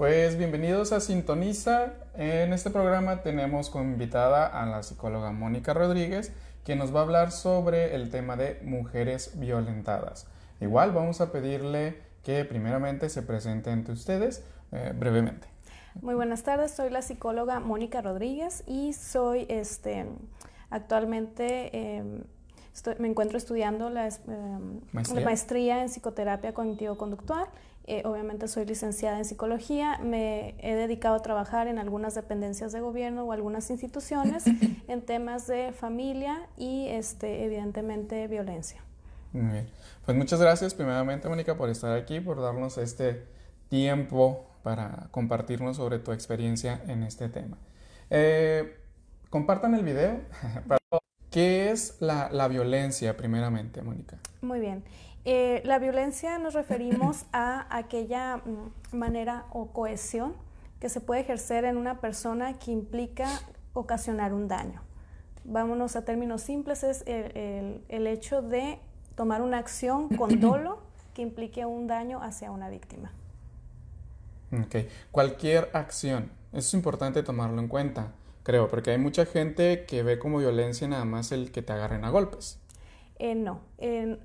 Pues bienvenidos a Sintoniza. En este programa tenemos como invitada a la psicóloga Mónica Rodríguez, que nos va a hablar sobre el tema de mujeres violentadas. Igual vamos a pedirle que primeramente se presente ante ustedes eh, brevemente. Muy buenas tardes, soy la psicóloga Mónica Rodríguez y soy este, actualmente... Em, me encuentro estudiando la, em, ¿Maestría? la maestría en psicoterapia cognitivo-conductual eh, obviamente soy licenciada en psicología, me he dedicado a trabajar en algunas dependencias de gobierno o algunas instituciones en temas de familia y este, evidentemente violencia. Muy bien. Pues muchas gracias primeramente Mónica por estar aquí, por darnos este tiempo para compartirnos sobre tu experiencia en este tema. Eh, compartan el video. ¿Qué es la, la violencia primeramente, Mónica? Muy bien. Eh, la violencia nos referimos a aquella mm, manera o cohesión que se puede ejercer en una persona que implica ocasionar un daño. Vámonos a términos simples, es el, hecho de tomar una acción con dolo que implique un daño hacia una víctima. Ok, cualquier acción, eso es importante tomarlo en cuenta, creo, porque hay mucha gente que ve como violencia nada más el que te agarren a golpes. Eh, no,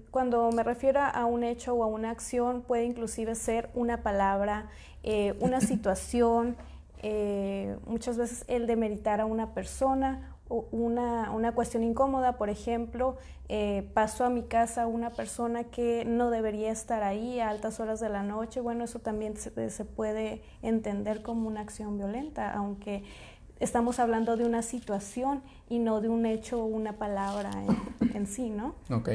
cuando me refiero a un hecho o a una acción puede inclusive ser una palabra, eh, una situación, eh, muchas veces el demeritar a una persona o una, una cuestión incómoda, por ejemplo, pasó a mi casa una persona que no debería estar ahí a altas horas de la noche, bueno, eso también se, se puede entender como una acción violenta, aunque estamos hablando de una situación y no de un hecho o una palabra en, sí, ¿no? Ok,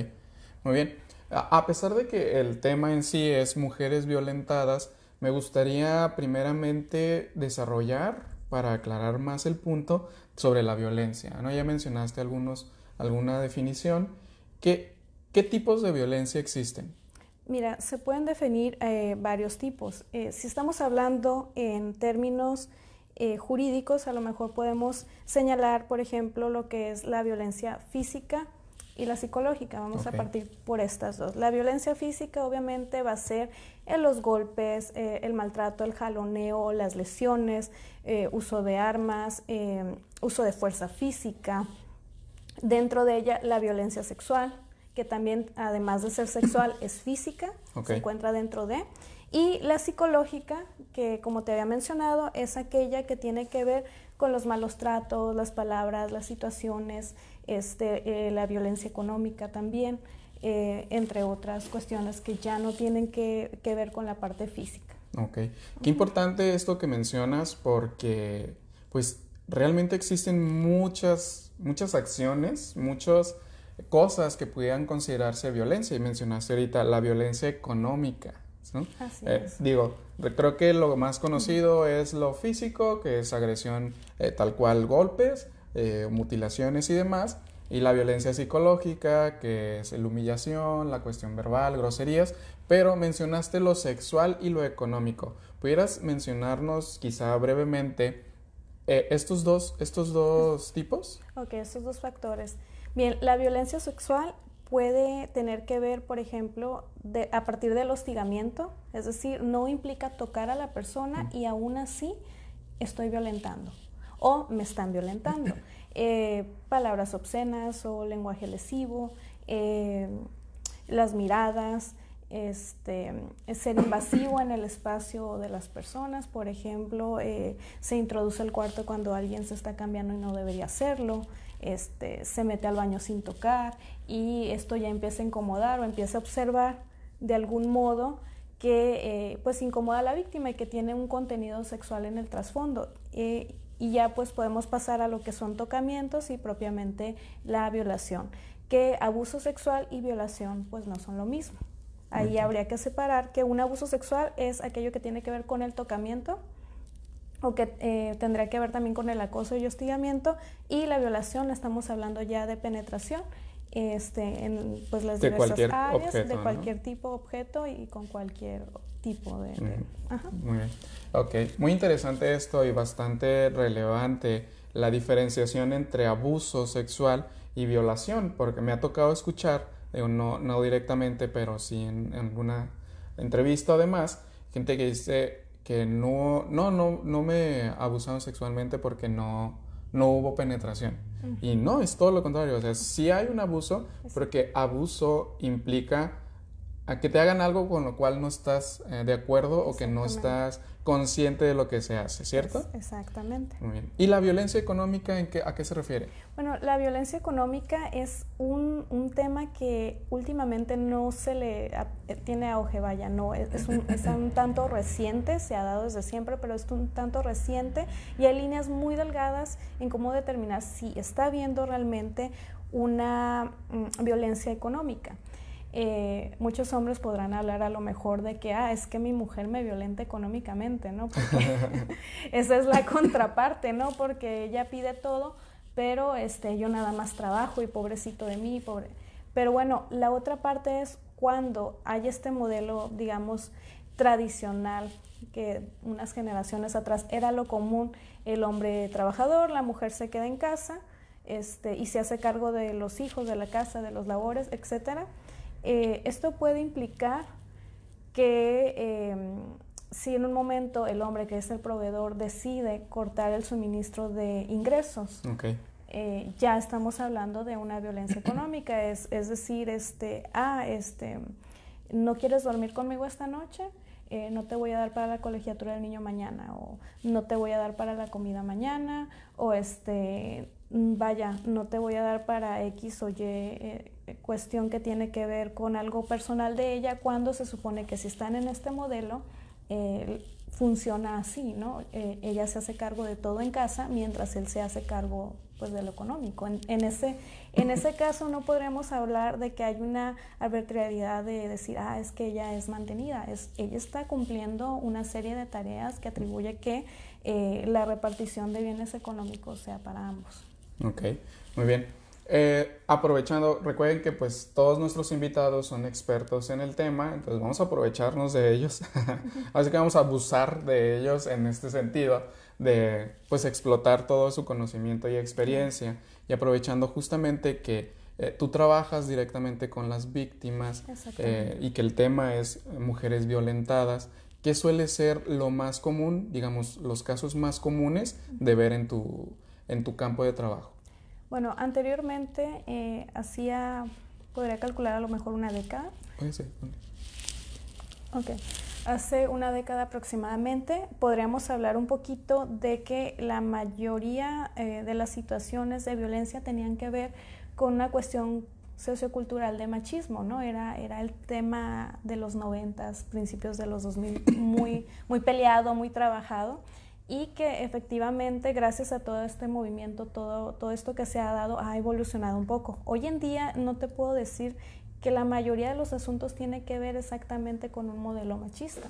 muy bien. A pesar de que el tema en sí es mujeres violentadas, me gustaría primeramente desarrollar para aclarar más el punto sobre la violencia. ¿no? Ya mencionaste algunos, alguna definición. ¿Qué, ¿Qué tipos de violencia existen? Mira, se pueden definir eh, varios tipos. Eh, si estamos hablando en términos eh, jurídicos, a lo mejor podemos señalar, por ejemplo, lo que es la violencia física y la psicológica. Vamos a partir por estas dos. La violencia física obviamente va a ser en los golpes, eh, el maltrato, el jaloneo, las lesiones, eh, uso de armas, uso de fuerza física. Dentro de ella la violencia sexual, que también además de ser sexual es física, se encuentra dentro de. Y la psicológica, que como te había mencionado, es aquella que tiene que ver con los malos tratos, las palabras, las situaciones, este, eh, la violencia económica también, eh, entre otras cuestiones que ya no tienen que, ver con la parte física. Ok. Qué importante esto que mencionas porque pues realmente existen muchas, muchas acciones, muchas cosas que pudieran considerarse violencia y mencionaste ahorita la violencia económica. Eh, digo, creo que lo más conocido es lo físico, que es agresión eh, tal cual golpes, eh, mutilaciones y demás, y la violencia psicológica, que es la humillación, la cuestión verbal, groserías, pero mencionaste lo sexual y lo económico. ¿Pudieras mencionarnos quizá brevemente estos, dos, estos dos tipos? Ok, estos dos factores. Bien, la violencia sexual puede tener que ver, por ejemplo, a partir del hostigamiento, es decir, no implica tocar a la persona y aún así estoy violentando o me están violentando. Eh, palabras obscenas o lenguaje lesivo, eh, las miradas, este, ser invasivo en el espacio de las personas, por ejemplo, eh, se introduce el cuarto cuando alguien se está cambiando y no debería hacerlo, este, se mete al baño sin tocar y esto ya empieza a incomodar o empieza a observar de algún modo que eh, pues incomoda a la víctima y que tiene un contenido sexual en el trasfondo. Eh, y ya pues podemos pasar a lo que son tocamientos y propiamente la violación, que abuso sexual y violación pues no son lo mismo. Ahí habría que separar que un abuso sexual es aquello que tiene que ver con el tocamiento o que eh, tendría que ver también con el acoso y hostigamiento y la violación, estamos hablando ya de penetración este, en pues, las diversas áreas de cualquier tipo de objeto y con cualquier tipo de... Muy bien. Ok, muy interesante esto y bastante relevante la diferenciación entre abuso sexual y violación, porque me ha tocado escuchar, no, no directamente, pero sí en, en alguna entrevista además, gente que dice que no, no, no, no me abusaron sexualmente porque no, no hubo penetración. Y no, es todo lo contrario. O sea, sí hay un abuso, porque abuso implica a que te hagan algo con lo cual no estás eh, de acuerdo o que no estás consciente de lo que se hace, ¿cierto? Exactamente. Muy bien. ¿Y la violencia económica en qué, a qué se refiere? Bueno, la violencia económica es un, un tema que últimamente no se le eh, tiene auge, vaya, no, es, un, es un tanto reciente, se ha dado desde siempre, pero es un tanto reciente y hay líneas muy delgadas en cómo determinar si está habiendo realmente una mm, violencia económica. Eh, muchos hombres podrán hablar a lo mejor de que, ah, es que mi mujer me violenta económicamente, ¿no? Porque esa es la contraparte, ¿no? Porque ella pide todo, pero este, yo nada más trabajo y pobrecito de mí, pobre. Pero bueno, la otra parte es cuando hay este modelo, digamos, tradicional, que unas generaciones atrás era lo común, el hombre trabajador, la mujer se queda en casa, este, y se hace cargo de los hijos, de la casa, de los labores, etcétera eh, esto puede implicar que em, si en un momento el hombre que es el proveedor decide cortar el suministro de ingresos, eh, ya estamos hablando de una violencia económica, es, es, decir, este, ah, este, no quieres dormir conmigo esta noche, eh, no te voy a dar para la colegiatura del niño mañana, o no te voy a dar para la comida mañana, o este, vaya, no te voy a dar para X o Y cuestión que tiene que ver con algo personal de ella cuando se supone que si están en este modelo eh, funciona así, ¿no? Eh, ella se hace cargo de todo en casa mientras él se hace cargo pues de lo económico. En, ese, en ese caso no podremos hablar de que hay una arbitrariedad de decir, ah, es que ella es mantenida, es, ella está cumpliendo una serie de tareas que atribuye que eh, la repartición de bienes económicos sea para ambos. Ok, muy bien. Eh, aprovechando, recuerden que pues todos nuestros invitados son expertos en el tema, entonces vamos a aprovecharnos de ellos, así que vamos a abusar de ellos en este sentido, de pues explotar todo su conocimiento y experiencia. Y aprovechando justamente que eh, tú trabajas directamente con las víctimas eh, y que el tema es mujeres violentadas, ¿qué suele ser lo más común, digamos, los casos más comunes de ver en tu, en tu campo de trabajo? Bueno, anteriormente eh, hacía, podría calcular a lo mejor una década. Sí. Ok. Hace una década aproximadamente podríamos hablar un poquito de que la mayoría eh, de las situaciones de violencia tenían que ver con una cuestión sociocultural de machismo, ¿no? Era, era el tema de los noventas, principios de los 2000, muy, muy peleado, muy trabajado y que efectivamente gracias a todo este movimiento, todo, todo esto que se ha dado, ha evolucionado un poco. Hoy en día no te puedo decir que la mayoría de los asuntos tiene que ver exactamente con un modelo machista.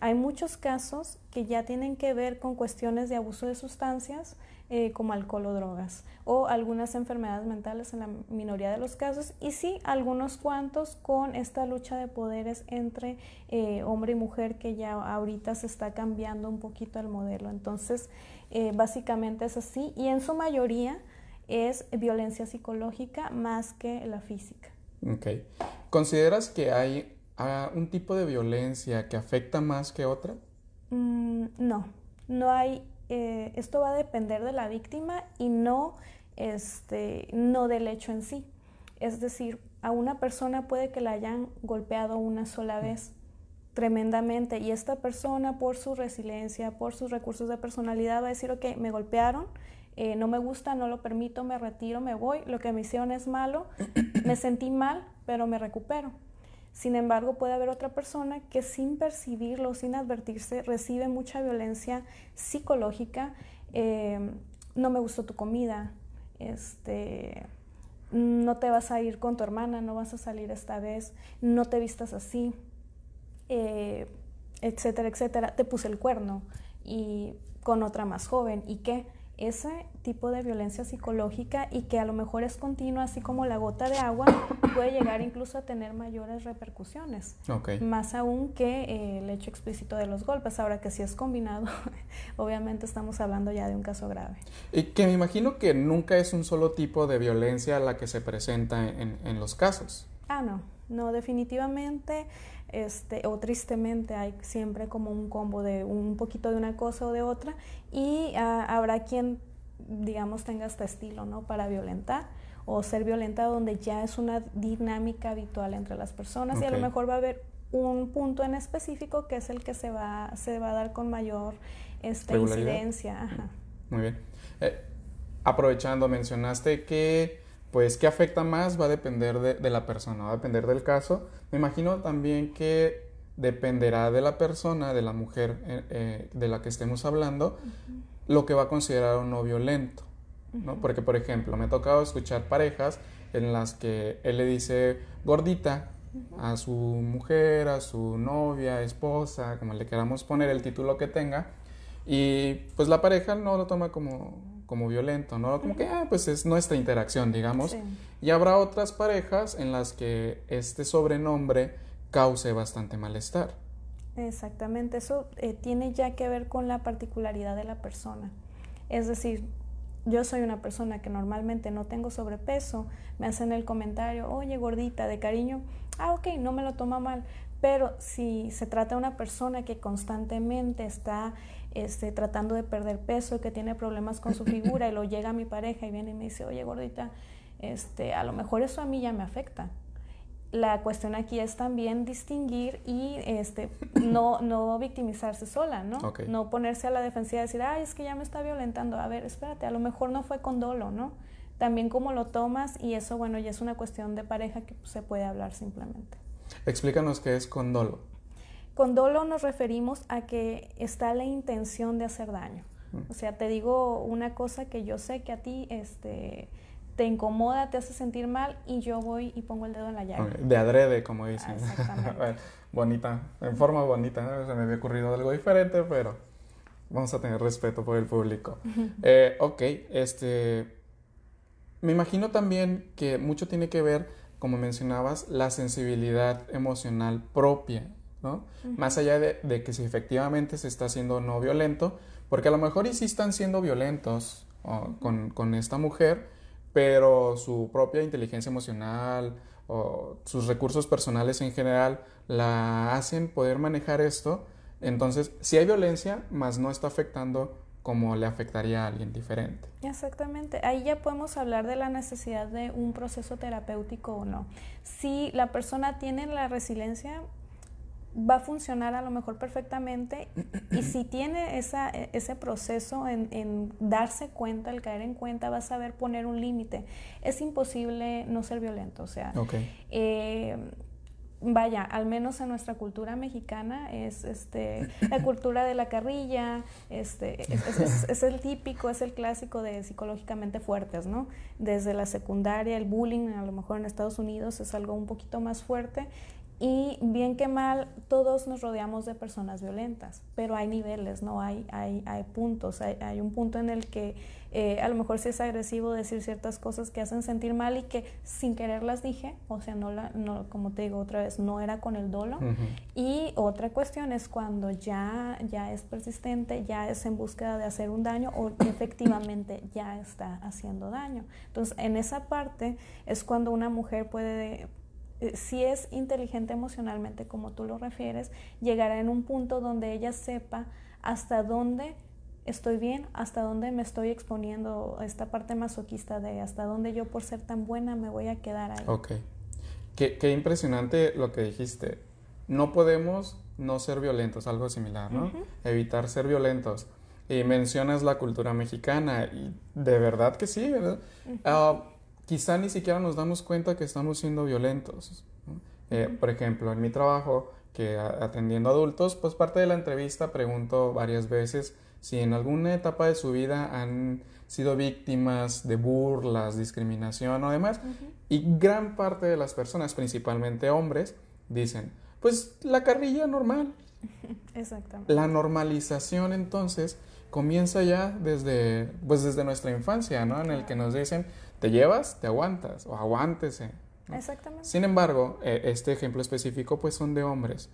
Hay muchos casos que ya tienen que ver con cuestiones de abuso de sustancias, eh, como alcohol o drogas, o algunas enfermedades mentales en la minoría de los casos, y sí algunos cuantos con esta lucha de poderes entre eh, hombre y mujer que ya ahorita se está cambiando un poquito el modelo. Entonces, eh, básicamente es así, y en su mayoría es violencia psicológica más que la física. Ok. ¿Consideras que hay ah, un tipo de violencia que afecta más que otra? Mm, no, no hay. Eh, esto va a depender de la víctima y no, este, no del hecho en sí. Es decir, a una persona puede que la hayan golpeado una sola vez tremendamente y esta persona por su resiliencia, por sus recursos de personalidad va a decir, ok, me golpearon, eh, no me gusta, no lo permito, me retiro, me voy, lo que me hicieron es malo, me sentí mal, pero me recupero. Sin embargo, puede haber otra persona que sin percibirlo, sin advertirse, recibe mucha violencia psicológica. Eh, no me gustó tu comida, este, no te vas a ir con tu hermana, no vas a salir esta vez, no te vistas así, eh, etcétera, etcétera. Te puse el cuerno y con otra más joven. ¿Y qué? Ese tipo de violencia psicológica y que a lo mejor es continua, así como la gota de agua, puede llegar incluso a tener mayores repercusiones. Más aún que eh, el hecho explícito de los golpes. Ahora que si es combinado, obviamente estamos hablando ya de un caso grave. Y que me imagino que nunca es un solo tipo de violencia la que se presenta en, en los casos. Ah, no. No, definitivamente este, o tristemente hay siempre como un combo de un poquito de una cosa o de otra y ah, habrá quien, digamos, tenga este estilo, ¿no? Para violentar o ser violenta donde ya es una dinámica habitual entre las personas y a lo mejor va a haber un punto en específico que es el que se va, se va a dar con mayor esta incidencia. Muy bien. Eh, aprovechando, mencionaste que pues qué afecta más va a depender de, la persona, va a depender del caso. Me imagino también que dependerá de la persona, de la mujer eh, eh, de la que estemos hablando, lo que va a considerar un no violento. ¿no? Porque, por ejemplo, me ha tocado escuchar parejas en las que él le dice gordita a su mujer, a su novia, esposa, como le queramos poner el título que tenga, y pues la pareja no lo toma como, como violento, ¿no? Como que, ah, pues es nuestra interacción, digamos. Y habrá otras parejas en las que este sobrenombre cause bastante malestar. Exactamente, eso eh, tiene ya que ver con la particularidad de la persona. Es decir, yo soy una persona que normalmente no tengo sobrepeso, me hacen el comentario, oye gordita, de cariño, ah, ok, no me lo toma mal, pero si se trata de una persona que constantemente está este, tratando de perder peso, que tiene problemas con su figura y lo llega a mi pareja y viene y me dice, oye gordita, este, a lo mejor eso a mí ya me afecta la cuestión aquí es también distinguir y este, no, no victimizarse sola, ¿no? No ponerse a la defensiva y decir, ay, es que ya me está violentando. A ver, espérate, a lo mejor no fue con dolo, ¿no? También cómo lo tomas y eso, bueno, ya es una cuestión de pareja que se puede hablar simplemente. Explícanos qué es con dolo. Con dolo nos referimos a que está la intención de hacer daño. Mm. O sea, te digo una cosa que yo sé que a ti, este te incomoda, te hace sentir mal y yo voy y pongo el dedo en la llaga. De adrede, como dicen. bonita, en forma bonita, se me había ocurrido algo diferente, pero vamos a tener respeto por el público. Eh, ok, este, me imagino también que mucho tiene que ver, como mencionabas, la sensibilidad emocional propia, ¿no? Más allá de, que si efectivamente se está haciendo no violento, porque a lo mejor y sí están siendo violentos con, con esta mujer, pero su propia inteligencia emocional o sus recursos personales en general la hacen poder manejar esto. Entonces, si hay violencia, más no está afectando como le afectaría a alguien diferente. Exactamente. Ahí ya podemos hablar de la necesidad de un proceso terapéutico o no. Si la persona tiene la resiliencia, va a funcionar a lo mejor perfectamente y si tiene esa, ese proceso en, darse cuenta, el caer en cuenta, va a saber poner un límite. Es imposible no ser violento, o sea, eh, vaya, al menos en nuestra cultura mexicana es este, la cultura de la carrilla, este, es, el típico, es el clásico de psicológicamente fuertes, ¿no? Desde la secundaria, el bullying, a lo mejor en Estados Unidos es algo un poquito más fuerte y bien que mal, todos nos rodeamos de personas violentas, pero hay niveles, ¿no? Hay, hay, hay puntos, hay, hay, un punto en el que eh, a lo mejor sí es agresivo decir ciertas cosas que hacen sentir mal y que sin querer las dije, o sea, no, la, no como te digo otra vez, no era con el dolo. Y otra cuestión es cuando ya, ya es persistente, ya es en búsqueda de hacer un daño o efectivamente ya está haciendo daño. Entonces, en esa parte es cuando una mujer puede si es inteligente emocionalmente, como tú lo refieres, llegará en un punto donde ella sepa hasta dónde estoy bien, hasta dónde me estoy exponiendo esta parte masoquista de hasta dónde yo por ser tan buena me voy a quedar ahí. Ok. Qué, impresionante lo que dijiste. No podemos no ser violentos, algo similar, ¿no? Evitar ser violentos. Y mencionas la cultura mexicana y de verdad que sí, ¿verdad? Quizá ni siquiera nos damos cuenta que estamos siendo violentos. Eh, por ejemplo, en mi trabajo, que atendiendo adultos, pues parte de la entrevista pregunto varias veces si en alguna etapa de su vida han sido víctimas de burlas, discriminación o demás. Y gran parte de las personas, principalmente hombres, dicen, pues la carrilla normal. Exactamente. La normalización entonces comienza ya desde, pues desde nuestra infancia, ¿no? En el que nos dicen, te llevas, te aguantas o aguántese. Exactamente. Sin embargo, eh, este ejemplo específico pues son de hombres.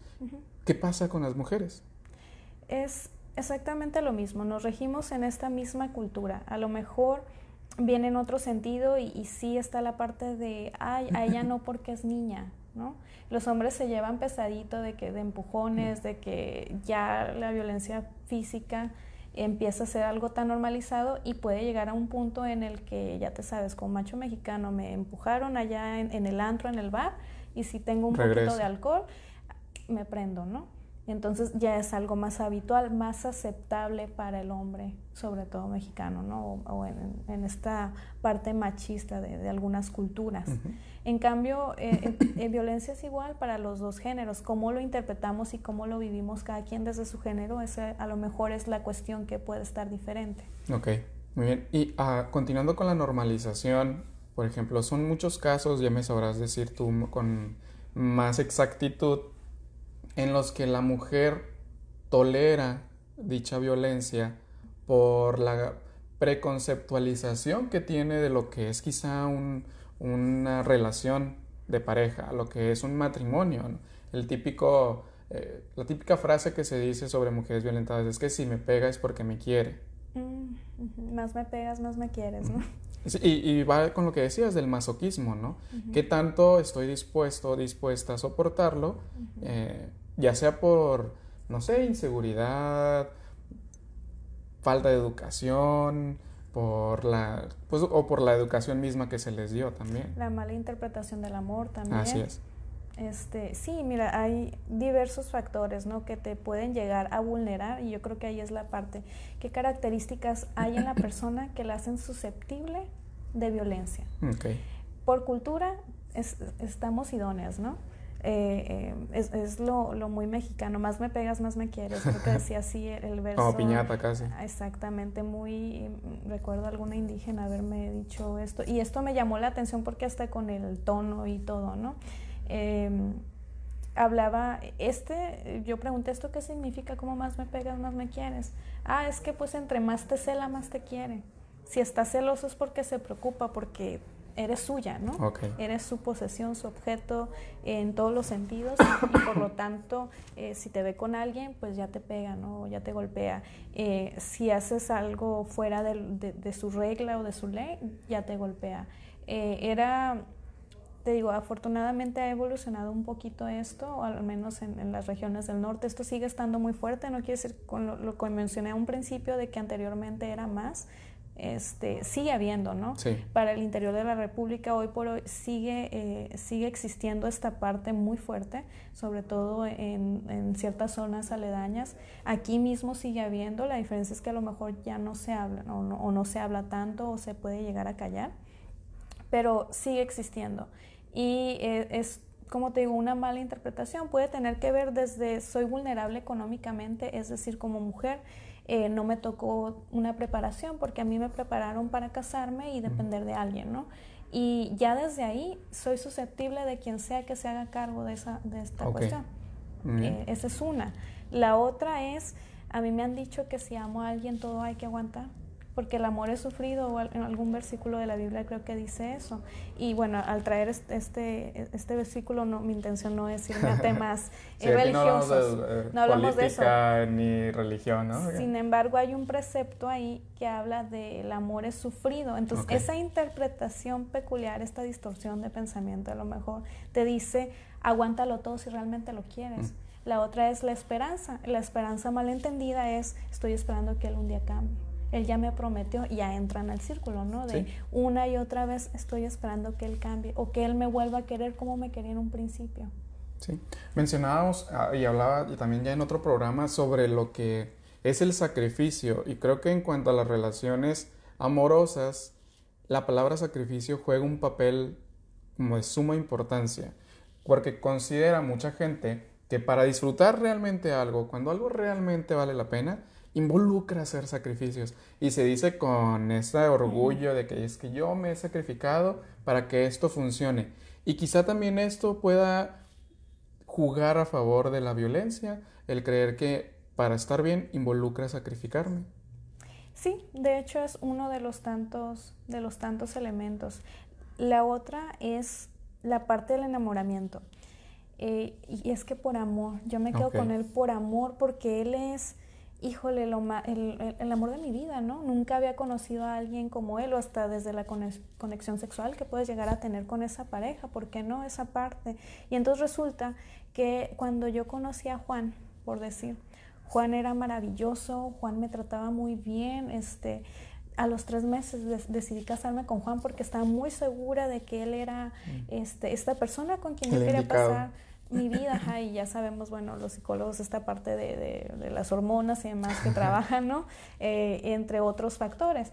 ¿Qué pasa con las mujeres? Es exactamente lo mismo, nos regimos en esta misma cultura. A lo mejor viene en otro sentido y, sí está la parte de, ay, a ella no porque es niña, ¿no? Los hombres se llevan pesadito de que de empujones, de que ya la violencia física empieza a ser algo tan normalizado y puede llegar a un punto en el que ya te sabes, como macho mexicano me empujaron allá en, el antro, en el bar, y si tengo un poquito de alcohol, me prendo, ¿no? Entonces ya es algo más habitual, más aceptable para el hombre, sobre todo mexicano, ¿no? O, en, esta parte machista de, algunas culturas. En cambio, eh, eh, violencia es igual para los dos géneros. Cómo lo interpretamos y cómo lo vivimos cada quien desde su género, esa a lo mejor es la cuestión que puede estar diferente. Ok, muy bien. Y ah, continuando con la normalización, por ejemplo, son muchos casos, ya me sabrás decir tú con más exactitud, en los que la mujer tolera dicha violencia por la preconceptualización que tiene de lo que es quizá una relación de pareja, lo que es un matrimonio. El típico, eh, la típica frase que se dice sobre mujeres violentadas es que si me pega es porque me quiere. Mm, más me pegas, más me quieres, ¿no? y, va con lo que decías del masoquismo, ¿no? ¿Qué tanto estoy dispuesto o dispuesta a soportarlo? Ya sea por, no sé, inseguridad, falta de educación, por la, pues, o por la educación misma que se les dio también. La mala interpretación del amor también. Así es. Este, sí, mira, hay diversos factores, ¿no? Que te pueden llegar a vulnerar y yo creo que ahí es la parte. ¿Qué características hay en la persona que la hacen susceptible de violencia? Okay. Por cultura estamos idóneas, ¿no? Eh, es, es lo, lo, muy mexicano, más me pegas, más me quieres, creo que decía así el verso. Como piñata casi. Exactamente, muy, recuerdo alguna indígena haberme dicho esto, y esto me llamó la atención porque hasta con el tono y todo, ¿no? Em, hablaba, este, yo pregunté, ¿esto qué significa? ¿Cómo más me pegas, más me quieres? Ah, es que pues entre más te cela, más te quiere. Si está celoso es porque se preocupa, porque eres suya, ¿no? Eres su posesión, su objeto en todos los sentidos y por lo tanto, eh, si te ve con alguien, pues ya te pega, ¿no? Ya te golpea. Eh, si haces algo fuera de, su regla o de su ley, ya te golpea. Eh, era, te digo, afortunadamente ha evolucionado un poquito esto, o al menos en, las regiones del norte. Esto sigue estando muy fuerte, no quiere decir con lo, lo que mencioné a un principio de que anteriormente era más, este, sigue habiendo, ¿no? Para el interior de la República hoy por hoy sigue, eh, sigue existiendo esta parte muy fuerte, sobre todo en, ciertas zonas aledañas. Aquí mismo sigue habiendo, la diferencia es que a lo mejor ya no se habla o no, o no se habla tanto o se puede llegar a callar, pero sigue existiendo. Y eh, es como te digo, una mala interpretación puede tener que ver desde soy vulnerable económicamente, es decir, como mujer, eh, no me tocó una preparación porque a mí me prepararon para casarme y depender de alguien, ¿no? Y ya desde ahí soy susceptible de quien sea que se haga cargo de, esa, de esta cuestión. Eh, esa es una. La otra es, a mí me han dicho que si amo a alguien todo hay que aguantar porque el amor es sufrido, o en algún versículo de la Biblia creo que dice eso. Y bueno, al traer este, este versículo, no, mi intención no es irme a temas religiosos. No hablamos de, política, ni religión, ¿no? Sin embargo, hay un precepto ahí que habla de el amor es sufrido. Entonces, esa interpretación peculiar, esta distorsión de pensamiento, a lo mejor te dice, aguántalo todo si realmente lo quieres. Mm. La otra es la esperanza. La esperanza malentendida es, estoy esperando que él un día cambie él ya me prometió, ya entran al círculo, ¿no? De una y otra vez estoy esperando que él cambie o que él me vuelva a querer como me quería en un principio. Sí, mencionábamos ah, y hablaba y también ya en otro programa sobre lo que es el sacrificio y creo que en cuanto a las relaciones amorosas, la palabra sacrificio juega un papel como de suma importancia, porque considera mucha gente que para disfrutar realmente algo, cuando algo realmente vale la pena, involucra hacer sacrificios. Y se dice con ese orgullo de que es que yo me he sacrificado para que esto funcione. Y quizá también esto pueda jugar a favor de la violencia, el creer que para estar bien involucra sacrificarme. Sí, de hecho es uno de los tantos, de los tantos elementos. La otra es la parte del enamoramiento. Eh, y es que por amor, yo me quedo con él por amor porque él es híjole, el, amor de mi vida, ¿no? Nunca había conocido a alguien como él o hasta desde la conexión sexual que puedes llegar a tener con esa pareja, ¿por qué no? Esa parte. Y entonces resulta que cuando yo conocí a Juan, por decir, Juan era maravilloso, Juan me trataba muy bien, este, a los tres meses decidí casarme con Juan porque estaba muy segura de que él era mm. este, esta persona con quien yo quería pasar mi vida, y ya sabemos, bueno, los psicólogos, esta parte de, de, las hormonas y demás que trabajan, ¿no? Eh, entre otros factores.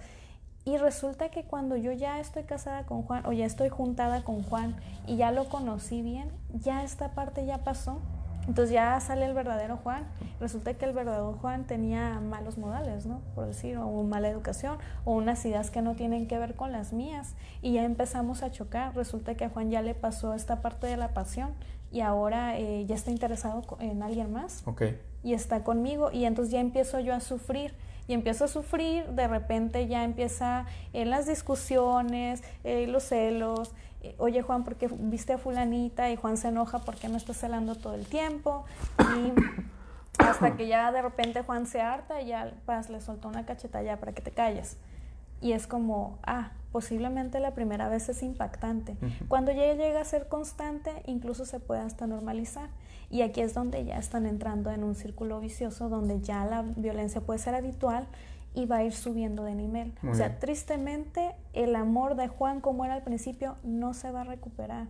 Y resulta que cuando yo ya estoy casada con Juan o ya estoy juntada con Juan y ya lo conocí bien, ya esta parte ya pasó entonces ya sale el verdadero Juan. Resulta que el verdadero Juan tenía malos modales, ¿no? Por decir, o mala educación, o unas ideas que no tienen que ver con las mías. Y ya empezamos a chocar. Resulta que a Juan ya le pasó esta parte de la pasión y ahora eh, ya está interesado en alguien más. Ok. Y está conmigo y entonces ya empiezo yo a sufrir y empiezo a sufrir, de repente ya empieza en las discusiones, eh, los celos, oye Juan, ¿por qué viste a fulanita? Y Juan se enoja porque no está celando todo el tiempo. Y hasta que ya de repente Juan se harta y ya pues, le soltó una cacheta ya para que te calles. Y es como, ah, posiblemente la primera vez es impactante. Cuando ya llega a ser constante, incluso se puede hasta normalizar. Y aquí es donde ya están entrando en un círculo vicioso donde ya la violencia puede ser habitual y va a ir subiendo de nivel. o sea, tristemente el amor de Juan como era al principio no se va a recuperar.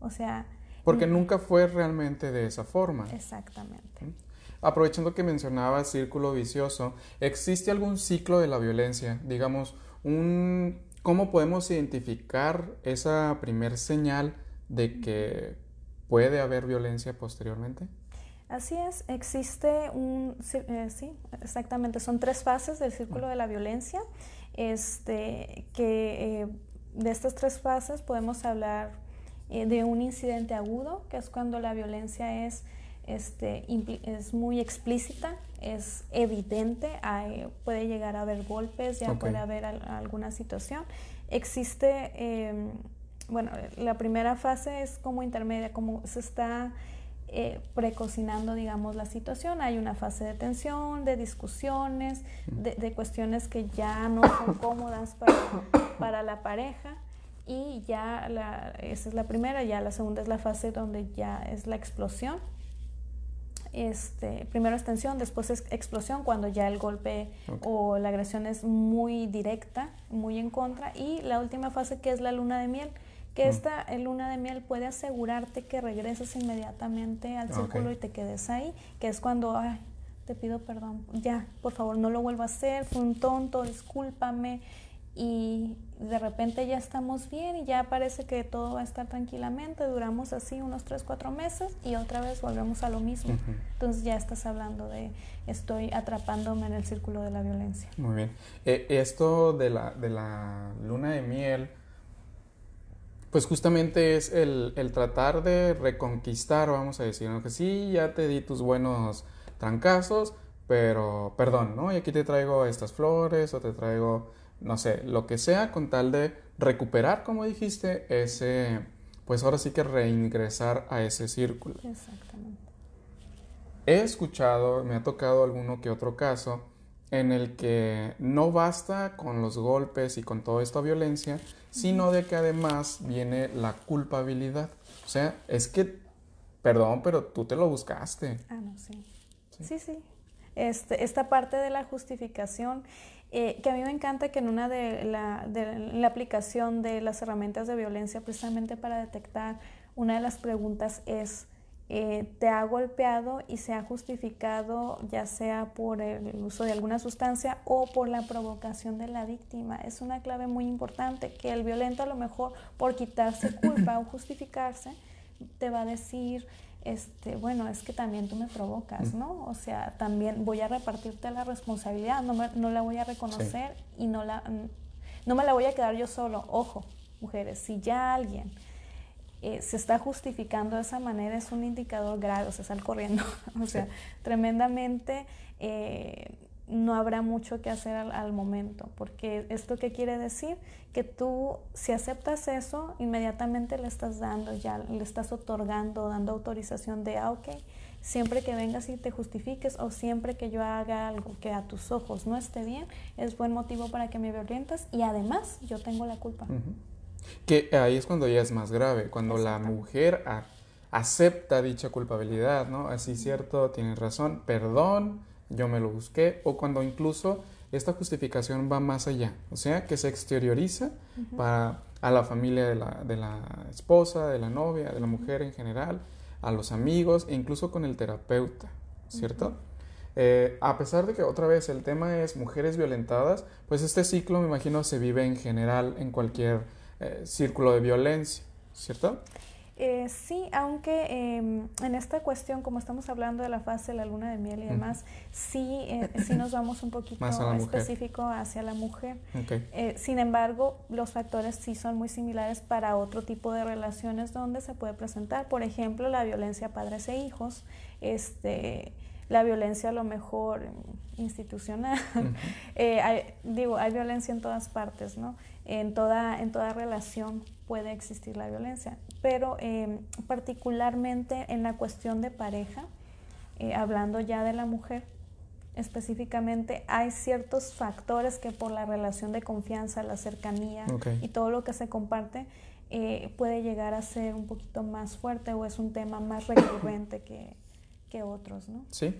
O sea... Porque nunca fue realmente de esa forma. Exactamente. Aprovechando que mencionaba círculo vicioso, ¿existe algún ciclo de la violencia? Digamos, un, ¿cómo podemos identificar esa primer señal de que puede haber violencia posteriormente? Así es, existe un, eh, sí, exactamente, son tres fases del círculo de la violencia, este, que eh, de estas tres fases podemos hablar eh, de un incidente agudo, que es cuando la violencia es, este, es muy explícita, es evidente, puede llegar a haber golpes, ya puede haber alguna situación. Existe, em, bueno, la primera fase es como intermedia, como se está eh, precocinando, digamos, la situación. Hay una fase de tensión, de discusiones, de, cuestiones que ya no son cómodas para, para la pareja. Y ya la, esa es la primera, ya la segunda es la fase donde ya es la explosión. Este, primero es tensión, después es explosión cuando ya el golpe o la agresión es muy directa, muy en contra. Y la última fase que es la luna de miel, que esta luna de miel puede asegurarte que regreses inmediatamente al círculo y te quedes ahí, que es cuando, ay, te pido perdón, ya, por favor, no lo vuelvo a hacer, fue un tonto, discúlpame, y de repente ya estamos bien y ya parece que todo va a estar tranquilamente, duramos así unos 3, 4 meses y otra vez volvemos a lo mismo. Entonces ya estás hablando de estoy atrapándome en el círculo de la violencia. Muy bien. Eh, esto de la, de la luna de miel, pues justamente es el, tratar de reconquistar, vamos a decir, que sí, ya te di tus buenos trancazos, pero perdón, ¿no? Y aquí te traigo estas flores o te traigo, no sé, lo que sea con tal de recuperar, como dijiste, ese, pues ahora sí que reingresar a ese círculo. Exactamente. He escuchado, me ha tocado alguno que otro caso en el que no basta con los golpes y con toda esta violencia, sino de que además viene la culpabilidad. O sea, es que, perdón, pero tú te lo buscaste. Ah, no, sí. Sí, sí. Este, esta parte de la justificación, eh, que a mí me encanta que en una de la, de la aplicación de las herramientas de violencia, precisamente para detectar, una de las preguntas es, eh, te ha golpeado y se ha justificado ya sea por el uso de alguna sustancia o por la provocación de la víctima. Es una clave muy importante que el violento a lo mejor por quitarse culpa o justificarse te va a decir, este, bueno, es que también tú me provocas, ¿no? O sea, también voy a repartirte la responsabilidad, no, no la voy a reconocer y no, la, no me la voy a quedar yo solo. Ojo, mujeres, si ya alguien eh, se está justificando de esa manera es un indicador grave, o sea, sal corriendo, o sea, tremendamente eh, no habrá mucho que hacer al, momento, porque esto qué quiere decir que tú si aceptas eso, inmediatamente le estás dando ya, le estás otorgando, dando autorización de, ah, ok, Siempre que vengas y te justifiques o siempre que yo haga algo que a tus ojos no esté bien, es buen motivo para que me violentes y además yo tengo la culpa. Que ahí es cuando ya es más grave, cuando la mujer acepta dicha culpabilidad, ¿no? Así cierto, tienes razón, perdón, yo me lo busqué, o cuando incluso esta justificación va más allá, o sea, que se exterioriza para a la familia de la, de la, esposa, de la novia, de la mujer en general, a los amigos e incluso con el terapeuta, ¿cierto? Eh, a pesar de que otra vez el tema es mujeres violentadas, pues este ciclo me imagino se vive en general en cualquier eh, círculo de violencia, ¿cierto? Eh, sí, aunque em, en esta cuestión, como estamos hablando de la fase de la luna de miel y demás, sí, eh, sí nos vamos un poquito específico hacia la mujer. Eh, sin embargo, los factores sí son muy similares para otro tipo de relaciones donde se puede presentar. Por ejemplo, la violencia padres e hijos, este, la violencia a lo mejor institucional. digo, hay violencia en todas partes, ¿no? En toda, en toda relación puede existir la violencia, pero em, particularmente en la cuestión de pareja, eh, hablando ya de la mujer específicamente, hay ciertos factores que por la relación de confianza, la cercanía y todo lo que se comparte, eh, puede llegar a ser un poquito más fuerte o es un tema más recurrente que, que otros, ¿no? Sí,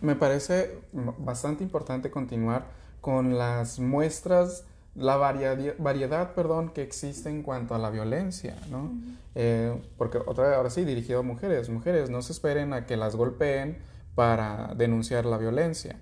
me parece bastante importante continuar con las muestras la variedad, perdón, que existe en cuanto a la violencia, ¿no? Eh, porque otra vez, ahora sí, dirigido a mujeres. Mujeres, no se esperen a que las golpeen para denunciar la violencia.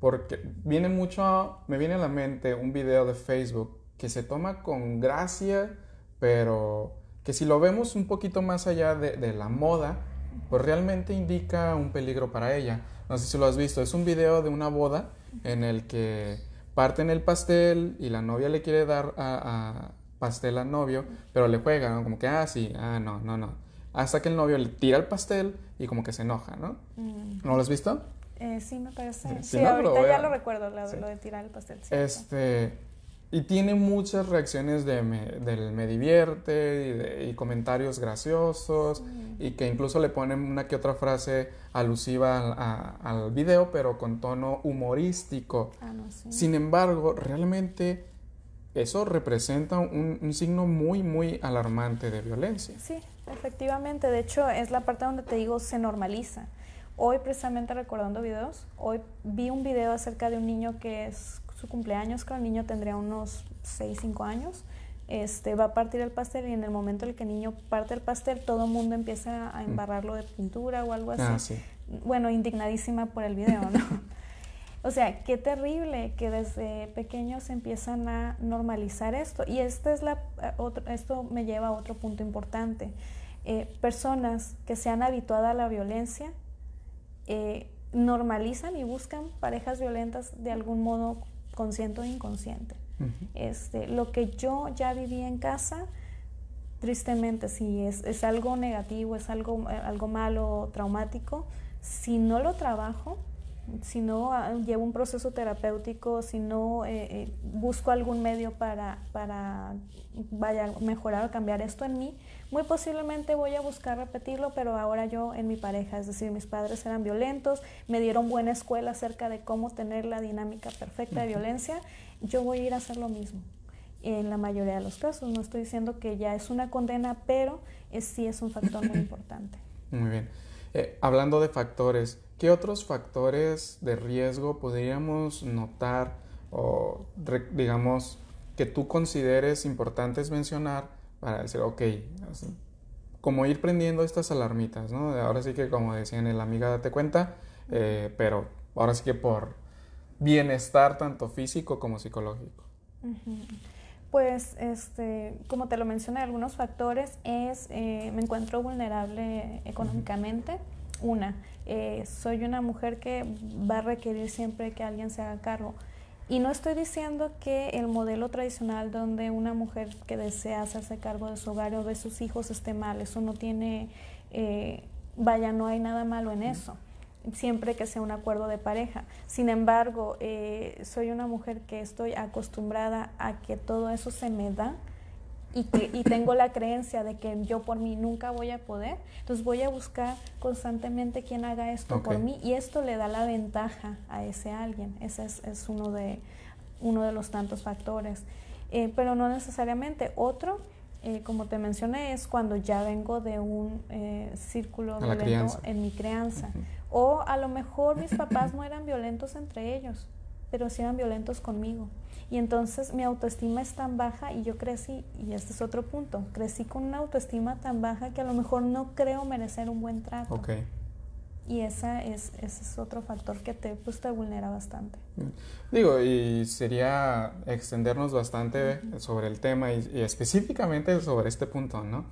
Porque viene mucho, me viene a la mente un video de Facebook que se toma con gracia, pero que si lo vemos un poquito más allá de, de la moda, pues realmente indica un peligro para ella. No sé si lo has visto, es un video de una boda en el que parten el pastel y la novia le quiere dar a, pastel al novio, pero le juega, ¿no? Como que, ah, sí, ah, no, no, no. Hasta que el novio le tira el pastel y como que se enoja, ¿no? Mm. ¿No lo has visto? Eh, sí, me parece. Sí, ahorita ya lo recuerdo, lo, de tirar el pastel. Este, y tiene muchas reacciones de me, del me divierte y, comentarios graciosos y que incluso le ponen una que otra frase alusiva al video, pero con tono humorístico. Ah, Sin embargo, realmente eso representa un, un, signo muy, muy alarmante de violencia. Sí, efectivamente. De hecho, es la parte donde te digo se normaliza. Hoy, precisamente recordando videos, hoy vi un video acerca de un niño que es su cumpleaños, que el niño tendría unos 6, 5 años, este, va a partir el pastel y en el momento en el que el niño parte el pastel, todo el mundo empieza a mm. embarrarlo de pintura o algo así. Ah, bueno, indignadísima por el video, ¿no? o sea, qué terrible que desde pequeños empiezan a normalizar esto. Y esta es la, eh, esto me lleva a otro punto importante. Eh, personas que se han habituado a la violencia eh, normalizan y buscan parejas violentas de algún modo consciente o inconsciente. Este, lo que yo ya viví en casa, tristemente, si es, es algo negativo, es algo, eh, algo malo, traumático, si no lo trabajo, si no ah, llevo un proceso terapéutico, si no eh, eh, busco algún medio para, para vaya, mejorar o cambiar esto en mí, muy posiblemente voy a buscar repetirlo, pero ahora yo en mi pareja, es decir, mis padres eran violentos, me dieron buena escuela acerca de cómo tener la dinámica perfecta de violencia, yo voy a ir a hacer lo mismo. En la mayoría de los casos, no estoy diciendo que ya es una condena, pero sí es un factor muy importante. Muy bien. Eh, hablando de factores, ¿qué otros factores de riesgo podríamos notar o, digamos, que tú consideres importantes mencionar para decir, ok, como ir prendiendo estas alarmitas, ¿no? Ahora sí que, como decían en la amiga, date cuenta, eh, pero ahora sí que por bienestar tanto físico como psicológico. Pues, este, como te lo mencioné, algunos factores es, eh, me encuentro vulnerable económicamente. Una, eh, soy una mujer que va a requerir siempre que alguien se haga cargo. Y no estoy diciendo que el modelo tradicional donde una mujer que desea hacerse cargo de su hogar o de sus hijos esté mal, eso no tiene, eh, vaya, no hay nada malo en eso siempre que sea un acuerdo de pareja. Sin embargo, eh, soy una mujer que estoy acostumbrada a que todo eso se me da y, que, y tengo la creencia de que yo por mí nunca voy a poder, entonces voy a buscar constantemente quien haga esto por mí y esto le da la ventaja a ese alguien. Ese es, es uno, de, uno de los tantos factores. Eh, pero no necesariamente. Otro, eh, como te mencioné, es cuando ya vengo de un eh, círculo violento en mi crianza. O a lo mejor mis papás no eran violentos entre ellos, pero sí eran violentos conmigo. Y entonces mi autoestima es tan baja y yo crecí, y este es otro punto, crecí con una autoestima tan baja que a lo mejor no creo merecer un buen trato. Okay. Y esa es, ese es otro factor que te, pues, te vulnera bastante. Digo, y sería extendernos bastante sobre el tema y, específicamente sobre este punto, ¿no?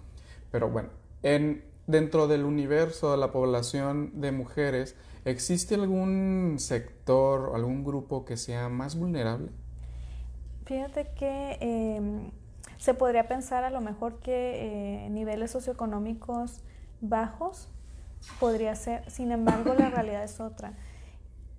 Pero bueno, en, dentro del universo de la población de mujeres, ¿existe algún sector algún grupo que sea más vulnerable? Fíjate que em, se podría pensar a lo mejor que eh, niveles socioeconómicos bajos podría ser, sin embargo la realidad es otra.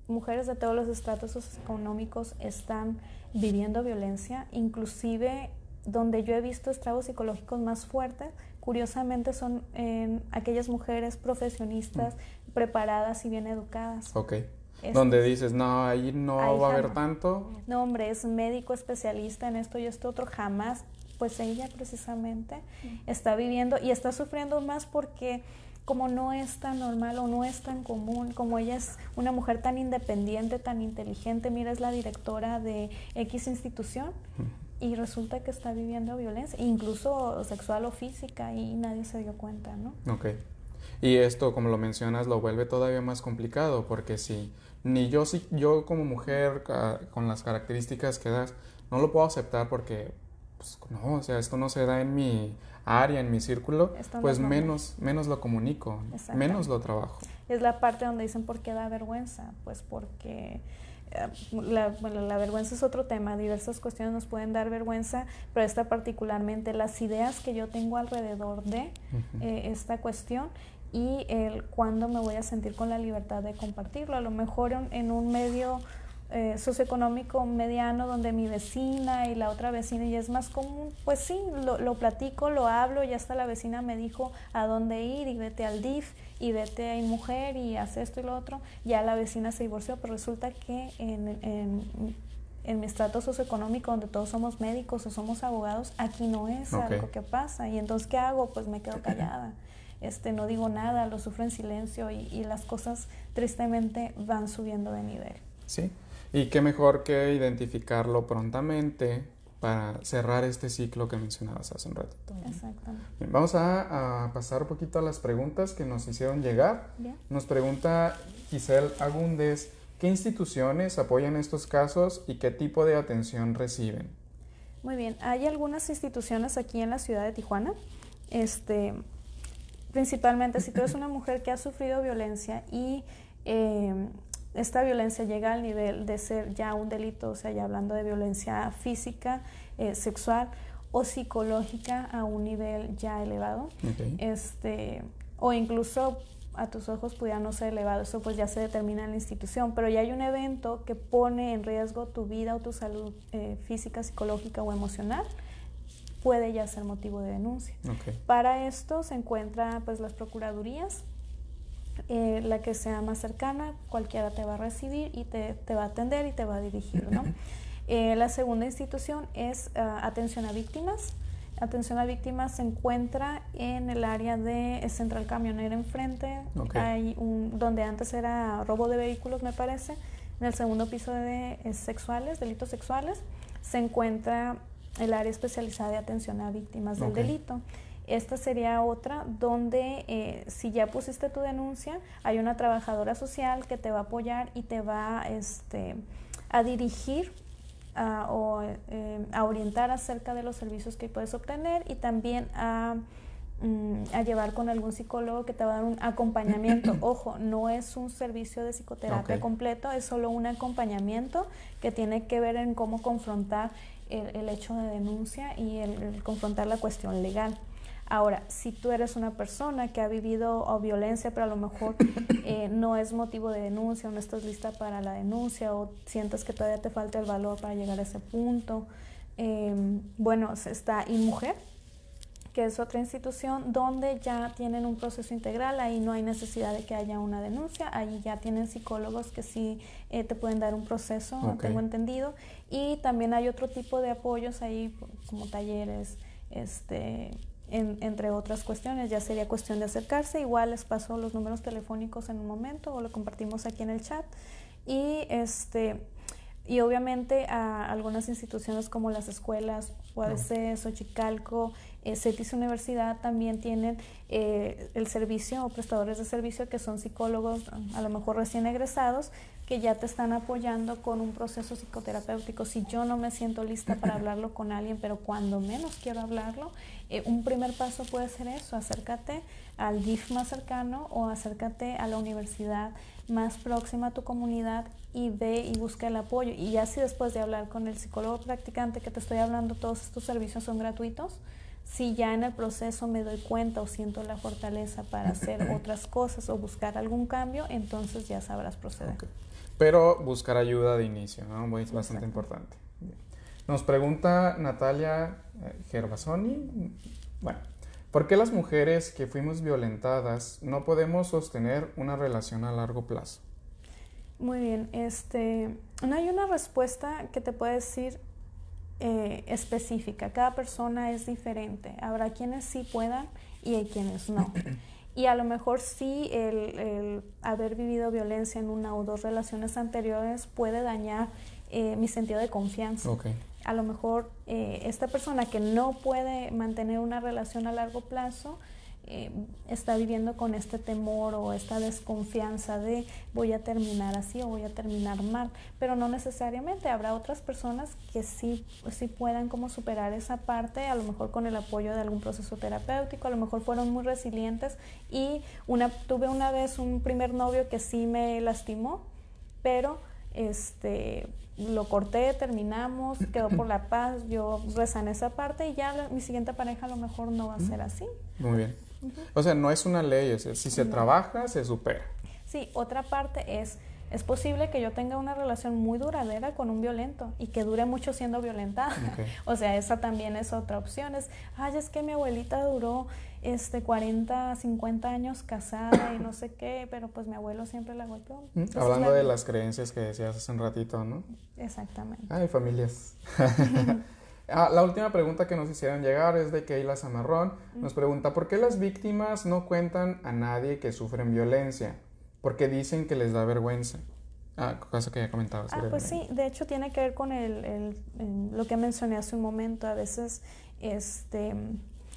Mujeres de todos los estratos socioeconómicos están viviendo violencia, inclusive donde yo he visto estragos psicológicos más fuertes, curiosamente son en aquellas mujeres profesionistas, mm. preparadas y bien educadas. Ok. donde dices, no, ahí no va a haber tanto. No, hombre, es médico especialista en esto y esto otro, jamás. Pues ella precisamente mm. está viviendo y está sufriendo más porque como no es tan normal o no es tan común, como ella es una mujer tan independiente, tan inteligente, mira, es la directora de X institución y resulta que está viviendo violencia, incluso sexual o física, y nadie se dio cuenta, ¿no? Ok. Y esto, como lo mencionas, lo vuelve todavía más complicado, porque si ni yo, si, yo como mujer con las características que das, no lo puedo aceptar porque, pues, no, o sea, esto no se da en mi área, en mi círculo, pues menos, menos lo comunico, menos lo trabajo. Es la parte donde dicen por qué da vergüenza, pues porque la, bueno, la vergüenza es otro tema, diversas cuestiones nos pueden dar vergüenza, pero esta particularmente las ideas que yo tengo alrededor de eh, esta cuestión y el cuándo me voy a sentir con la libertad de compartirlo. A lo mejor en un medio eh, socioeconómico mediano donde mi vecina y la otra vecina y es más común, pues sí, lo, platico, lo hablo, ya hasta la vecina me dijo a dónde ir y vete al DIF y vete a mujer y haz esto y lo otro, ya la vecina se divorció, pero resulta que en, en, mi estrato socioeconómico donde todos somos médicos o somos abogados, aquí no es algo que pasa y entonces ¿qué hago? Pues me quedo callada. Este, no digo nada, lo sufro en silencio y, y las cosas tristemente van subiendo de nivel. Sí, y qué mejor que identificarlo prontamente para cerrar este ciclo que mencionabas hace un ratito. Exactamente. vamos a, pasar un poquito a las preguntas que nos hicieron llegar. Nos pregunta Giselle Agúndez, ¿qué instituciones apoyan estos casos y qué tipo de atención reciben? Muy bien, hay algunas instituciones aquí en la ciudad de Tijuana. Este, principalmente si tú eres una mujer que ha sufrido violencia y eh, esta violencia llega al nivel de ser ya un delito, o sea, ya hablando de violencia física, eh, sexual o psicológica a un nivel ya elevado, este, o incluso a tus ojos pudiera no ser elevado, eso pues ya se determina en la institución, pero ya hay un evento que pone en riesgo tu vida o tu salud eh, física, psicológica o emocional, puede ya ser motivo de denuncia. Para esto se encuentran pues las procuradurías, eh, la que sea más cercana, cualquiera te va a recibir y te, va a atender y te va a dirigir. ¿no? Eh, la segunda institución es ah, atención a víctimas. Atención a víctimas se encuentra en el área de Central Camionera enfrente, hay un, donde antes era robo de vehículos, me parece. En el segundo piso de sexuales, delitos sexuales, se encuentra el área especializada de atención a víctimas del delito. Esta sería otra donde eh, si ya pusiste tu denuncia, hay una trabajadora social que te va a apoyar y te va este, a dirigir o eh, a orientar acerca de los servicios que puedes obtener y también a, mm, a, llevar con algún psicólogo que te va a dar un acompañamiento. Ojo, no es un servicio de psicoterapia completo, es solo un acompañamiento que tiene que ver en cómo confrontar el, hecho de denuncia y el confrontar la cuestión legal. Ahora, si tú eres una persona que ha vivido violencia, pero a lo mejor eh, no es motivo de denuncia o no estás lista para la denuncia o sientes que todavía te falta el valor para llegar a ese punto, em, bueno, está InMujer, que es otra institución donde ya tienen un proceso integral, ahí no hay necesidad de que haya una denuncia, ahí ya tienen psicólogos que sí eh, te pueden dar un proceso, tengo entendido, y también hay otro tipo de apoyos ahí como talleres, este, entre otras cuestiones, ya sería cuestión de acercarse, igual les paso los números telefónicos en un momento o lo compartimos aquí en el chat. Y este y obviamente a algunas instituciones como las escuelas, UADC, Xochicalco, eh, CETIS Universidad también tienen eh, el servicio o prestadores de servicio que son psicólogos a lo mejor recién egresados que ya te están apoyando con un proceso psicoterapéutico. Si yo no me siento lista para hablarlo con alguien, pero cuando menos quiero hablarlo, eh, un primer paso puede ser eso, acércate al DIF más cercano o acércate a la universidad más próxima a tu comunidad y ve y busca el apoyo. Y ya si después de hablar con el psicólogo practicante que te estoy hablando, todos estos servicios son gratuitos, si ya en el proceso me doy cuenta o siento la fortaleza para hacer otras cosas o buscar algún cambio, entonces ya sabrás proceder. Pero buscar ayuda de inicio, ¿no? Es bastante importante. Nos pregunta Natalia eh, Gervasoni, bueno, ¿por qué las mujeres que fuimos violentadas no podemos sostener una relación a largo plazo? Muy bien, este, no hay una respuesta que te pueda decir eh, específica. Cada persona es diferente. Habrá quienes sí puedan y hay quienes no. Y a lo mejor sí el, haber vivido violencia en una o dos relaciones anteriores puede dañar eh, mi sentido de confianza. A lo mejor eh, esta persona que no puede mantener una relación a largo plazo eh, está viviendo con este temor o esta desconfianza de voy a terminar así o voy a terminar mal, pero no necesariamente. Habrá otras personas que sí, sí puedan como superar esa parte, a lo mejor con el apoyo de algún proceso terapéutico, a lo mejor fueron muy resilientes y una, tuve una vez un primer novio que sí me lastimó, pero este lo corté, terminamos, quedó por la paz, yo en esa parte y ya mi siguiente pareja a lo mejor no va a ser así. Muy bien. O sea, no es una ley, si se trabaja, se supera. Sí, otra parte es, es posible que yo tenga una relación muy duradera con un violento y que dure mucho siendo violentada. o sea, esa también es otra opción. Es, ay, es que mi abuelita duró este 40, 50 años casada y no sé qué, pero pues mi abuelo siempre la golpeó. Hablando de las creencias que decías hace un ratito, ¿no? Exactamente. Ay, familias. Ah, la última pregunta que nos hicieron llegar es de Keila Zamarrón. Nos pregunta, ¿por qué las víctimas no cuentan a nadie que sufren violencia? Porque dicen que les da vergüenza. Ah, cosa que ya comentabas. Ah, pues sí, de hecho tiene que ver con el, lo que mencioné hace un momento. A veces, este,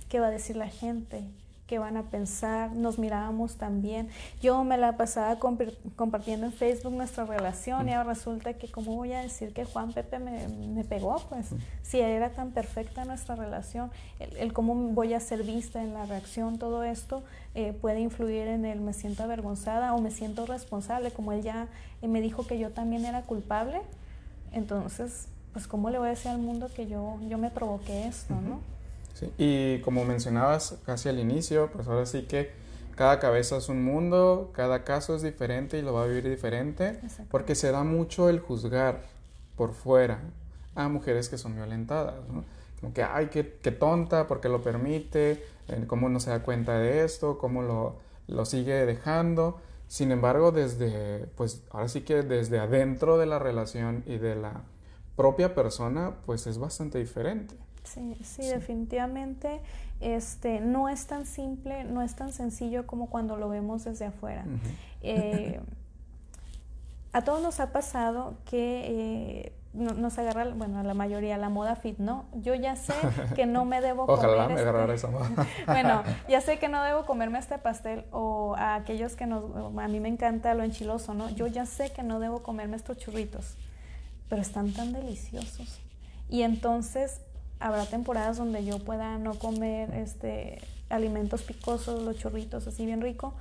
¿qué va a decir la gente? Qué van a pensar, nos mirábamos también. Yo me la pasaba compartiendo en Facebook nuestra relación y ahora resulta que cómo voy a decir que Juan Pepe me, pegó, pues si era tan perfecta nuestra relación, el, cómo voy a ser vista en la reacción, todo esto eh, puede influir en el me siento avergonzada o me siento responsable, como él ya eh, me dijo que yo también era culpable, entonces pues cómo le voy a decir al mundo que yo, yo me provoqué esto, ¿no? Y como mencionabas casi al inicio, pues ahora sí que cada cabeza es un mundo, cada caso es diferente y lo va a vivir diferente, porque se da mucho el juzgar por fuera a mujeres que son violentadas, ¿no? Como que, ay, qué, tonta, porque lo permite, eh, cómo no se da cuenta de esto, cómo lo, lo sigue dejando. Sin embargo, desde, pues ahora sí que desde adentro de la relación y de la propia persona, pues es bastante diferente. Sí, sí, definitivamente este, no es tan simple, no es tan sencillo como cuando lo vemos desde afuera. Eh, a todos nos ha pasado que eh, nos agarra, bueno, a la mayoría la moda fit, ¿no? Yo ya sé que no me debo Ojalá me este esa moda. bueno, ya sé que no debo comerme este pastel o a aquellos que nos, a mí me encanta lo enchiloso, ¿no? Yo ya sé que no debo comerme estos churritos, pero están tan deliciosos. Y entonces habrá temporadas donde yo pueda no comer este, alimentos picosos, los churritos, así bien rico,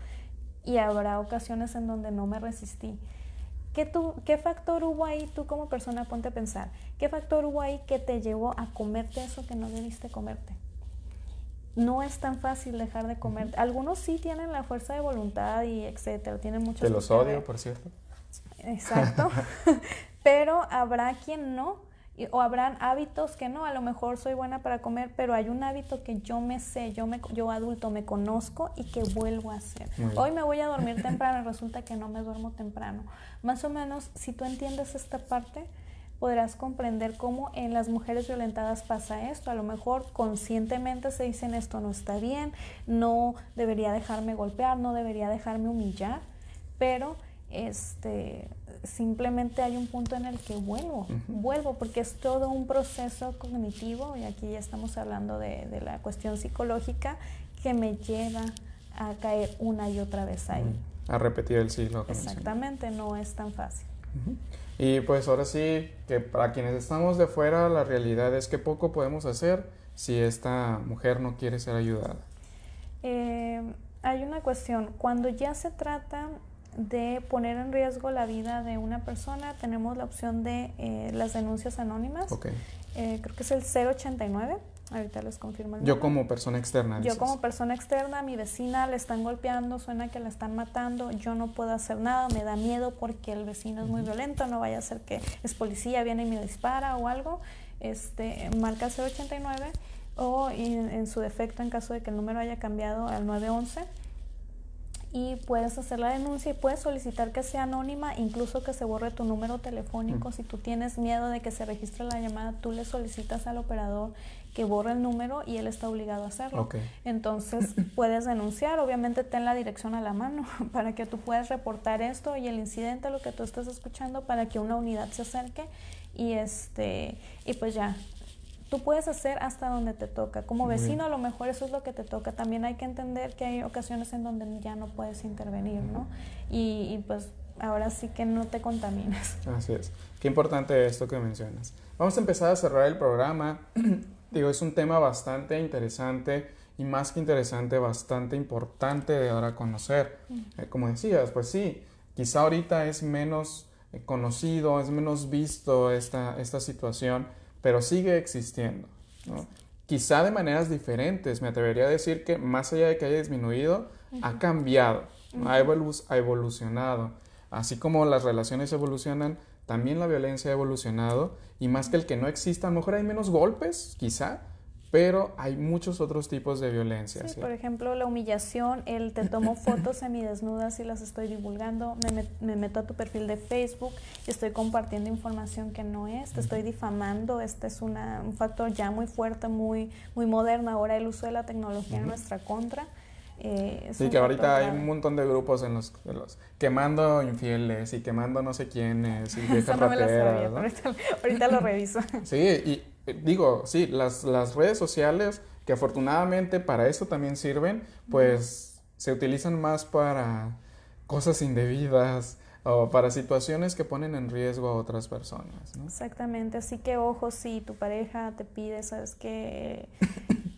y habrá ocasiones en donde no me resistí. ¿Qué, tú, ¿Qué factor hubo ahí tú como persona? Ponte a pensar. ¿Qué factor hubo ahí que te llevó a comerte eso que no debiste comerte? No es tan fácil dejar de comer. Algunos sí tienen la fuerza de voluntad y etcétera, tienen mucho. Te los odio, por cierto. Exacto. Pero habrá quien no o habrán hábitos que no, a lo mejor soy buena para comer, pero hay un hábito que yo me sé, yo, me, yo adulto me conozco y que vuelvo a hacer. Hoy me voy a dormir temprano y resulta que no me duermo temprano. Más o menos, si tú entiendes esta parte, podrás comprender cómo en las mujeres violentadas pasa esto. A lo mejor conscientemente se dicen esto no está bien, no debería dejarme golpear, no debería dejarme humillar, pero este, simplemente hay un punto en el que vuelvo, vuelvo, porque es todo un proceso cognitivo, y aquí ya estamos hablando de, la cuestión psicológica, que me lleva a caer una y otra vez ahí. A repetir el ciclo. Exactamente, no es tan fácil. Y pues ahora sí, que para quienes estamos de fuera, la realidad es que poco podemos hacer si esta mujer no quiere ser ayudada. Eh, hay una cuestión, cuando ya se trata de poner en riesgo la vida de una persona, tenemos la opción de eh, las denuncias anónimas. Eh, creo que es el 089. Ahorita les confirmo. El Yo como persona externa. Yo como persona externa, mi vecina le están golpeando, suena que la están matando, yo no puedo hacer nada, me da miedo porque el vecino es muy violento, no vaya a ser que es policía, viene y me dispara o algo. Este, marca 089 o en, en su defecto, en caso de que el número haya cambiado al 911 y puedes hacer la denuncia y puedes solicitar que sea anónima, incluso que se borre tu número telefónico. Si tú tienes miedo de que se registre la llamada, tú le solicitas al operador que borre el número y él está obligado a hacerlo. Entonces puedes denunciar, obviamente ten la dirección a la mano para que tú puedas reportar esto y el incidente, lo que tú estás escuchando, para que una unidad se acerque y este y pues ya tú puedes hacer hasta donde te toca. Como vecino a lo mejor eso es lo que te toca. También hay que entender que hay ocasiones en donde ya no puedes intervenir, ¿no? Y, pues ahora sí que no te contamines. Así es. Qué importante esto que mencionas. Vamos a empezar a cerrar el programa. Digo, es un tema bastante interesante y más que interesante, bastante importante de ahora conocer. Eh, como decías, pues sí, quizá ahorita es menos eh, conocido, es menos visto esta, esta situación, pero sigue existiendo. Quizá de maneras diferentes, me atrevería a decir que más allá de que haya disminuido, ha cambiado, ha, evolucionado. Así como las relaciones evolucionan, también la violencia ha evolucionado y más que el que no exista, a lo mejor hay menos golpes, quizá, pero hay muchos otros tipos de violencia. Sí, por ejemplo, la humillación, el te tomo fotos semidesnudas y las estoy divulgando, me, meto a tu perfil de Facebook y estoy compartiendo información que no es, te estoy difamando, este es un factor ya muy fuerte, muy, muy moderno ahora el uso de la tecnología en nuestra contra. Eh, sí, que ahorita hay un montón de grupos en los, los, quemando infieles y quemando no sé quiénes y viejas no ahorita, lo reviso. sí, y digo, sí, las, las redes sociales, que afortunadamente para eso también sirven, pues se utilizan más para cosas indebidas o para situaciones que ponen en riesgo a otras personas. ¿no? Exactamente, así que ojo, si tu pareja te pide, sabes que,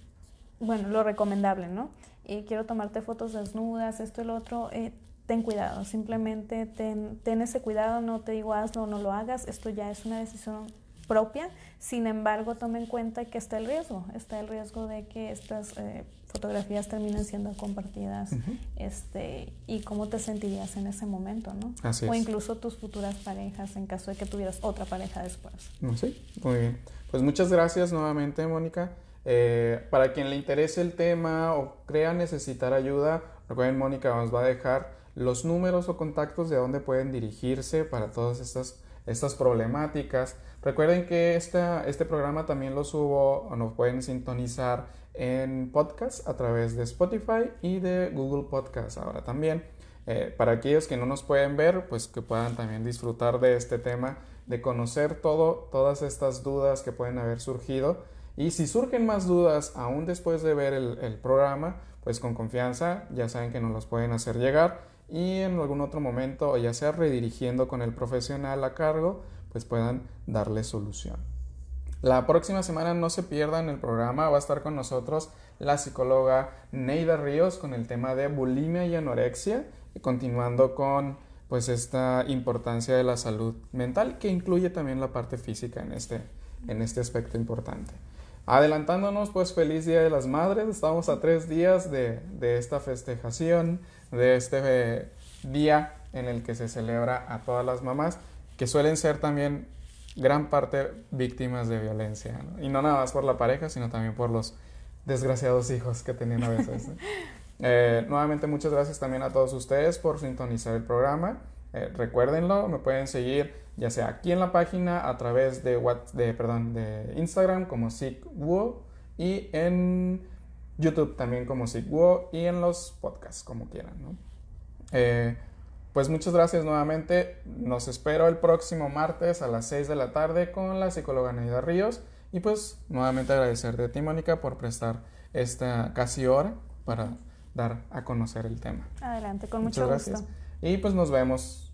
bueno, lo recomendable, ¿no? Y quiero tomarte fotos desnudas, esto y lo otro, eh, ten cuidado, simplemente ten, ten, ese cuidado, no te digo hazlo o no lo hagas, esto ya es una decisión propia, sin embargo, tome en cuenta que está el riesgo, está el riesgo de que estas eh, fotografías terminen siendo compartidas este, y cómo te sentirías en ese momento, ¿no? o incluso tus futuras parejas en caso de que tuvieras otra pareja después. Sí, muy bien. Pues muchas gracias nuevamente, Mónica. Eh, para quien le interese el tema o crea necesitar ayuda, recuerden, Mónica nos va a dejar los números o contactos de dónde pueden dirigirse para todas estas, estas problemáticas. Recuerden que este programa también lo subo o nos pueden sintonizar en podcast a través de Spotify y de Google Podcast ahora también. Eh, para aquellos que no nos pueden ver, pues que puedan también disfrutar de este tema, de conocer todo, todas estas dudas que pueden haber surgido. Y si surgen más dudas aún después de ver el, el programa, pues con confianza ya saben que nos los pueden hacer llegar y en algún otro momento, ya sea redirigiendo con el profesional a cargo, pues puedan darle solución. La próxima semana no se pierdan el programa, va a estar con nosotros la psicóloga Neida Ríos con el tema de bulimia y anorexia, y continuando con pues esta importancia de la salud mental que incluye también la parte física en este, en este aspecto importante. Adelantándonos, pues feliz Día de las Madres, estamos a tres días de, de esta festejación, de este eh, día en el que se celebra a todas las mamás que suelen ser también gran parte víctimas de violencia. Y no nada más por la pareja, sino también por los desgraciados hijos que tenían a veces. Eh, nuevamente muchas gracias también a todos ustedes por sintonizar el programa. Eh, recuérdenlo, me pueden seguir ya sea aquí en la página a través de, de, perdón, de Instagram como SIGWO y en YouTube también como SIGWO y en los podcasts como quieran. ¿no? Eh, pues muchas gracias nuevamente. Nos espero el próximo martes a las 6 de la tarde con la psicóloga Neida Ríos. Y pues nuevamente agradecerte a ti, Mónica, por prestar esta casi hora para dar a conocer el tema. Adelante, con mucho gusto. Y pues nos vemos